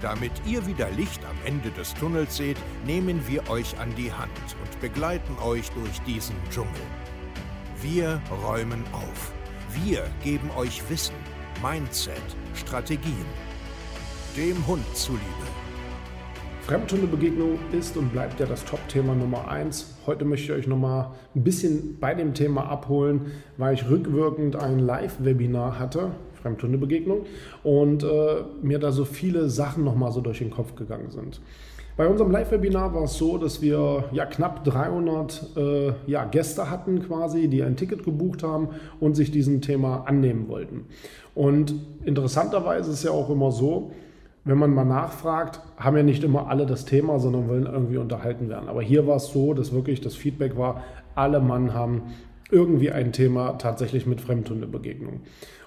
Damit ihr wieder Licht am Ende des Tunnels seht, nehmen wir euch an die Hand und begleiten euch durch diesen Dschungel. Wir räumen auf. Wir geben euch Wissen, Mindset, Strategien. Dem Hund zuliebe. Fremdhundebegegnung ist und bleibt ja das Top-Thema Nummer 1. Heute möchte ich euch nochmal ein bisschen bei dem Thema abholen, weil ich rückwirkend ein Live-Webinar hatte Fremdhundebegegnung und äh, mir da so viele Sachen nochmal so durch den Kopf gegangen sind. Bei unserem Live-Webinar war es so, dass wir ja knapp 300 äh, ja, Gäste hatten quasi, die ein Ticket gebucht haben und sich diesem Thema annehmen wollten. Und interessanterweise ist es ja auch immer so, wenn man mal nachfragt, haben ja nicht immer alle das Thema, sondern wollen irgendwie unterhalten werden. Aber hier war es so, dass wirklich das Feedback war, alle Mann haben irgendwie ein Thema tatsächlich mit Fremdhundebegegnung.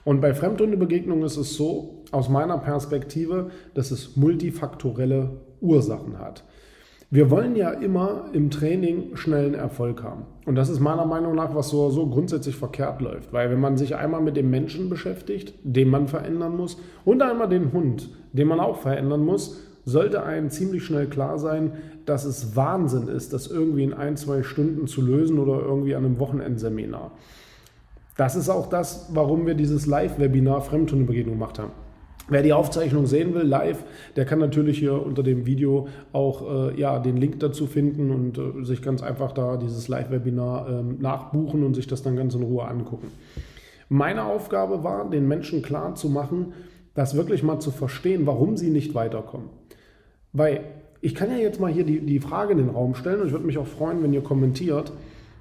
Und bei Fremdhundebegegnung ist es so, aus meiner Perspektive, dass es multifaktorelle Ursachen hat. Wir wollen ja immer im Training schnellen Erfolg haben. Und das ist meiner Meinung nach, was so, so grundsätzlich verkehrt läuft. Weil wenn man sich einmal mit dem Menschen beschäftigt, den man verändern muss, und einmal den Hund, den man auch verändern muss, sollte einem ziemlich schnell klar sein, dass es Wahnsinn ist, das irgendwie in ein, zwei Stunden zu lösen oder irgendwie an einem Wochenendseminar. Das ist auch das, warum wir dieses Live-Webinar Fremdhundebegegnung gemacht haben. Wer die Aufzeichnung sehen will, live, der kann natürlich hier unter dem Video auch äh, ja, den Link dazu finden und äh, sich ganz einfach da dieses Live-Webinar äh, nachbuchen und sich das dann ganz in Ruhe angucken. Meine Aufgabe war, den Menschen klar zu machen, das wirklich mal zu verstehen, warum sie nicht weiterkommen. Weil ich kann ja jetzt mal hier die, die Frage in den Raum stellen und ich würde mich auch freuen, wenn ihr kommentiert,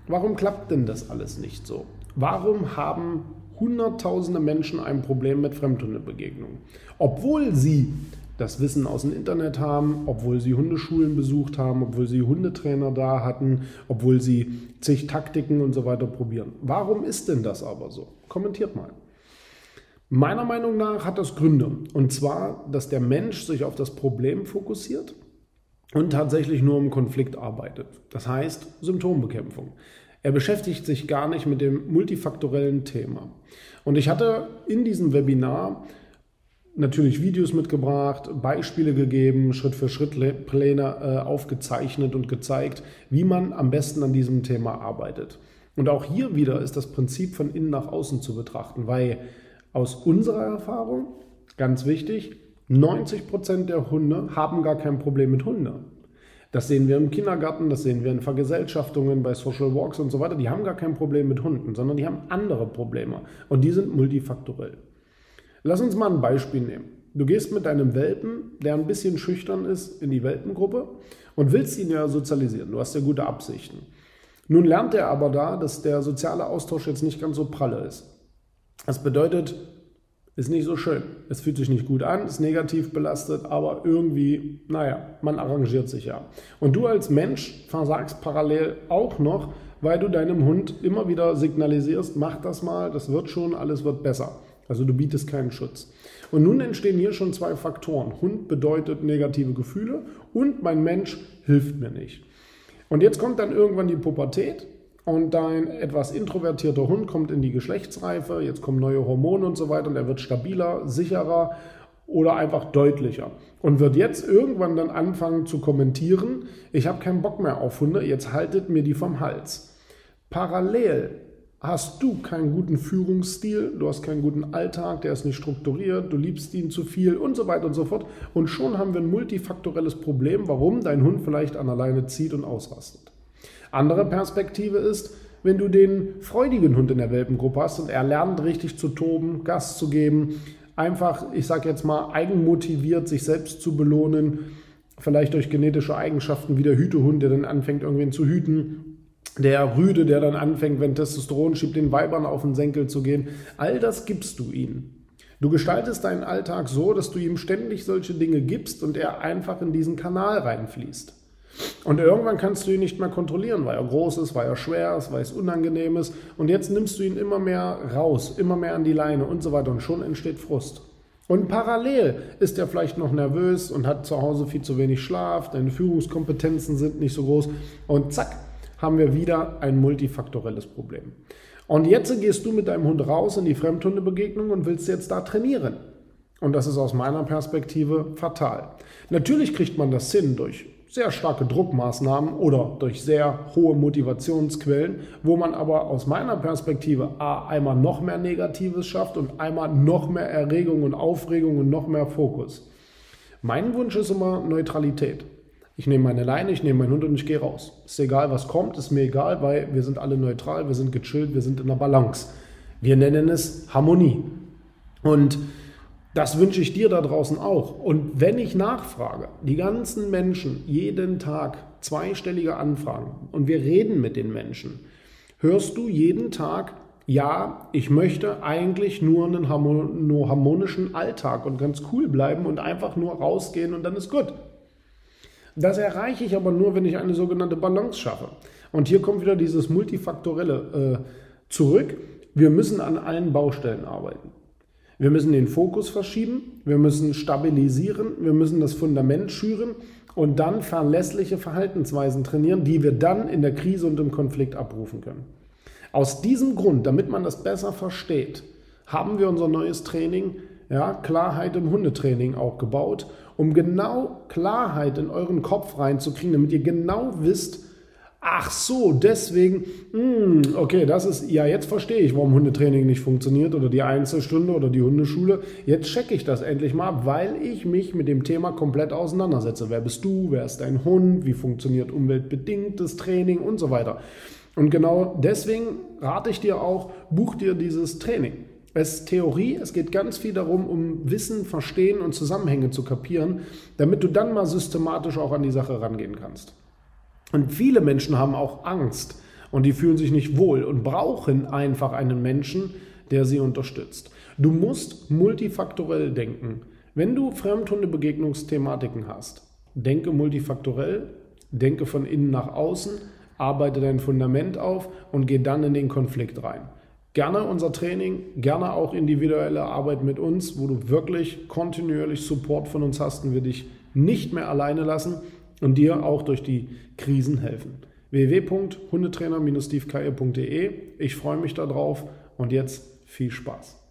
warum klappt denn das alles nicht so? Warum haben Hunderttausende Menschen ein Problem mit Fremdhundebegegnungen? Obwohl sie das Wissen aus dem Internet haben, obwohl sie Hundeschulen besucht haben, obwohl sie Hundetrainer da hatten, obwohl sie zig Taktiken und so weiter probieren. Warum ist denn das aber so? Kommentiert mal. Meiner Meinung nach hat das Gründe. Und zwar, dass der Mensch sich auf das Problem fokussiert und tatsächlich nur im Konflikt arbeitet. Das heißt Symptombekämpfung. Er beschäftigt sich gar nicht mit dem multifaktorellen Thema. Und ich hatte in diesem Webinar natürlich Videos mitgebracht, Beispiele gegeben, Schritt für Schritt Pläne äh, aufgezeichnet und gezeigt, wie man am besten an diesem Thema arbeitet. Und auch hier wieder ist das Prinzip von innen nach außen zu betrachten, weil aus unserer Erfahrung, ganz wichtig, 90 Prozent der Hunde haben gar kein Problem mit Hunden. Das sehen wir im Kindergarten, das sehen wir in Vergesellschaftungen, bei Social Walks und so weiter. Die haben gar kein Problem mit Hunden, sondern die haben andere Probleme. Und die sind multifaktorell. Lass uns mal ein Beispiel nehmen. Du gehst mit deinem Welpen, der ein bisschen schüchtern ist, in die Welpengruppe und willst ihn ja sozialisieren. Du hast ja gute Absichten. Nun lernt er aber da, dass der soziale Austausch jetzt nicht ganz so pralle ist. Das bedeutet, ist nicht so schön. Es fühlt sich nicht gut an, ist negativ belastet, aber irgendwie, naja, man arrangiert sich ja. Und du als Mensch versagst parallel auch noch, weil du deinem Hund immer wieder signalisierst, mach das mal, das wird schon, alles wird besser. Also du bietest keinen Schutz. Und nun entstehen hier schon zwei Faktoren. Hund bedeutet negative Gefühle und mein Mensch hilft mir nicht. Und jetzt kommt dann irgendwann die Pubertät und dein etwas introvertierter Hund kommt in die Geschlechtsreife, jetzt kommen neue Hormone und so weiter und er wird stabiler, sicherer oder einfach deutlicher und wird jetzt irgendwann dann anfangen zu kommentieren, ich habe keinen Bock mehr auf Hunde, jetzt haltet mir die vom Hals. Parallel hast du keinen guten Führungsstil, du hast keinen guten Alltag, der ist nicht strukturiert, du liebst ihn zu viel und so weiter und so fort. Und schon haben wir ein multifaktorelles Problem, warum dein Hund vielleicht an alleine zieht und ausrastet. Andere Perspektive ist, wenn du den freudigen Hund in der Welpengruppe hast und er lernt richtig zu toben, Gas zu geben, einfach, ich sage jetzt mal, eigenmotiviert sich selbst zu belohnen, vielleicht durch genetische Eigenschaften wie der Hütehund, der dann anfängt, irgendwen zu hüten, der Rüde, der dann anfängt, wenn Testosteron schiebt, den Weibern auf den Senkel zu gehen. All das gibst du ihm. Du gestaltest deinen Alltag so, dass du ihm ständig solche Dinge gibst und er einfach in diesen Kanal reinfließt. Und irgendwann kannst du ihn nicht mehr kontrollieren, weil er groß ist, weil er schwer ist, weil es unangenehm ist. Und jetzt nimmst du ihn immer mehr raus, immer mehr an die Leine und so weiter. Und schon entsteht Frust. Und parallel ist er vielleicht noch nervös und hat zu Hause viel zu wenig Schlaf, deine Führungskompetenzen sind nicht so groß. Und zack, haben wir wieder ein multifaktorelles Problem. Und jetzt gehst du mit deinem Hund raus in die Fremdhundebegegnung und willst jetzt da trainieren. Und das ist aus meiner Perspektive fatal. Natürlich kriegt man das hin durch sehr starke Druckmaßnahmen oder durch sehr hohe Motivationsquellen, wo man aber aus meiner Perspektive A, einmal noch mehr Negatives schafft und einmal noch mehr Erregung und Aufregung und noch mehr Fokus. Mein Wunsch ist immer Neutralität. Ich nehme meine Leine, ich nehme meinen Hund und ich gehe raus. Ist egal, was kommt, ist mir egal, weil wir sind alle neutral, wir sind gechillt, wir sind in der Balance. Wir nennen es Harmonie. Und das wünsche ich dir da draußen auch. Und wenn ich nachfrage, die ganzen Menschen jeden Tag zweistellige Anfragen und wir reden mit den Menschen, hörst du jeden Tag, ja, ich möchte eigentlich nur einen harmonischen Alltag und ganz cool bleiben und einfach nur rausgehen und dann ist gut. Das erreiche ich aber nur, wenn ich eine sogenannte Balance schaffe. Und hier kommt wieder dieses Multifaktorelle äh, zurück. Wir müssen an allen Baustellen arbeiten. Wir müssen den Fokus verschieben, wir müssen stabilisieren, wir müssen das Fundament schüren und dann verlässliche Verhaltensweisen trainieren, die wir dann in der Krise und im Konflikt abrufen können. Aus diesem Grund, damit man das besser versteht, haben wir unser neues Training, ja, Klarheit im Hundetraining auch gebaut um genau Klarheit in euren Kopf reinzukriegen, damit ihr genau wisst, ach so, deswegen, hm, okay, das ist, ja, jetzt verstehe ich, warum Hundetraining nicht funktioniert oder die Einzelstunde oder die Hundeschule. Jetzt checke ich das endlich mal, weil ich mich mit dem Thema komplett auseinandersetze. Wer bist du? Wer ist dein Hund? Wie funktioniert umweltbedingtes Training und so weiter. Und genau deswegen rate ich dir auch, buch dir dieses Training. Es ist Theorie, es geht ganz viel darum, um Wissen, Verstehen und Zusammenhänge zu kapieren, damit du dann mal systematisch auch an die Sache rangehen kannst. Und viele Menschen haben auch Angst und die fühlen sich nicht wohl und brauchen einfach einen Menschen, der sie unterstützt. Du musst multifaktorell denken. Wenn du Fremdhundebegegnungsthematiken hast, denke multifaktorell, denke von innen nach außen, arbeite dein Fundament auf und geh dann in den Konflikt rein. Gerne unser Training, gerne auch individuelle Arbeit mit uns, wo du wirklich kontinuierlich Support von uns hast und wir dich nicht mehr alleine lassen und dir auch durch die Krisen helfen. www.hundetrainer-stevekeier.de. Ich freue mich darauf und jetzt viel Spaß.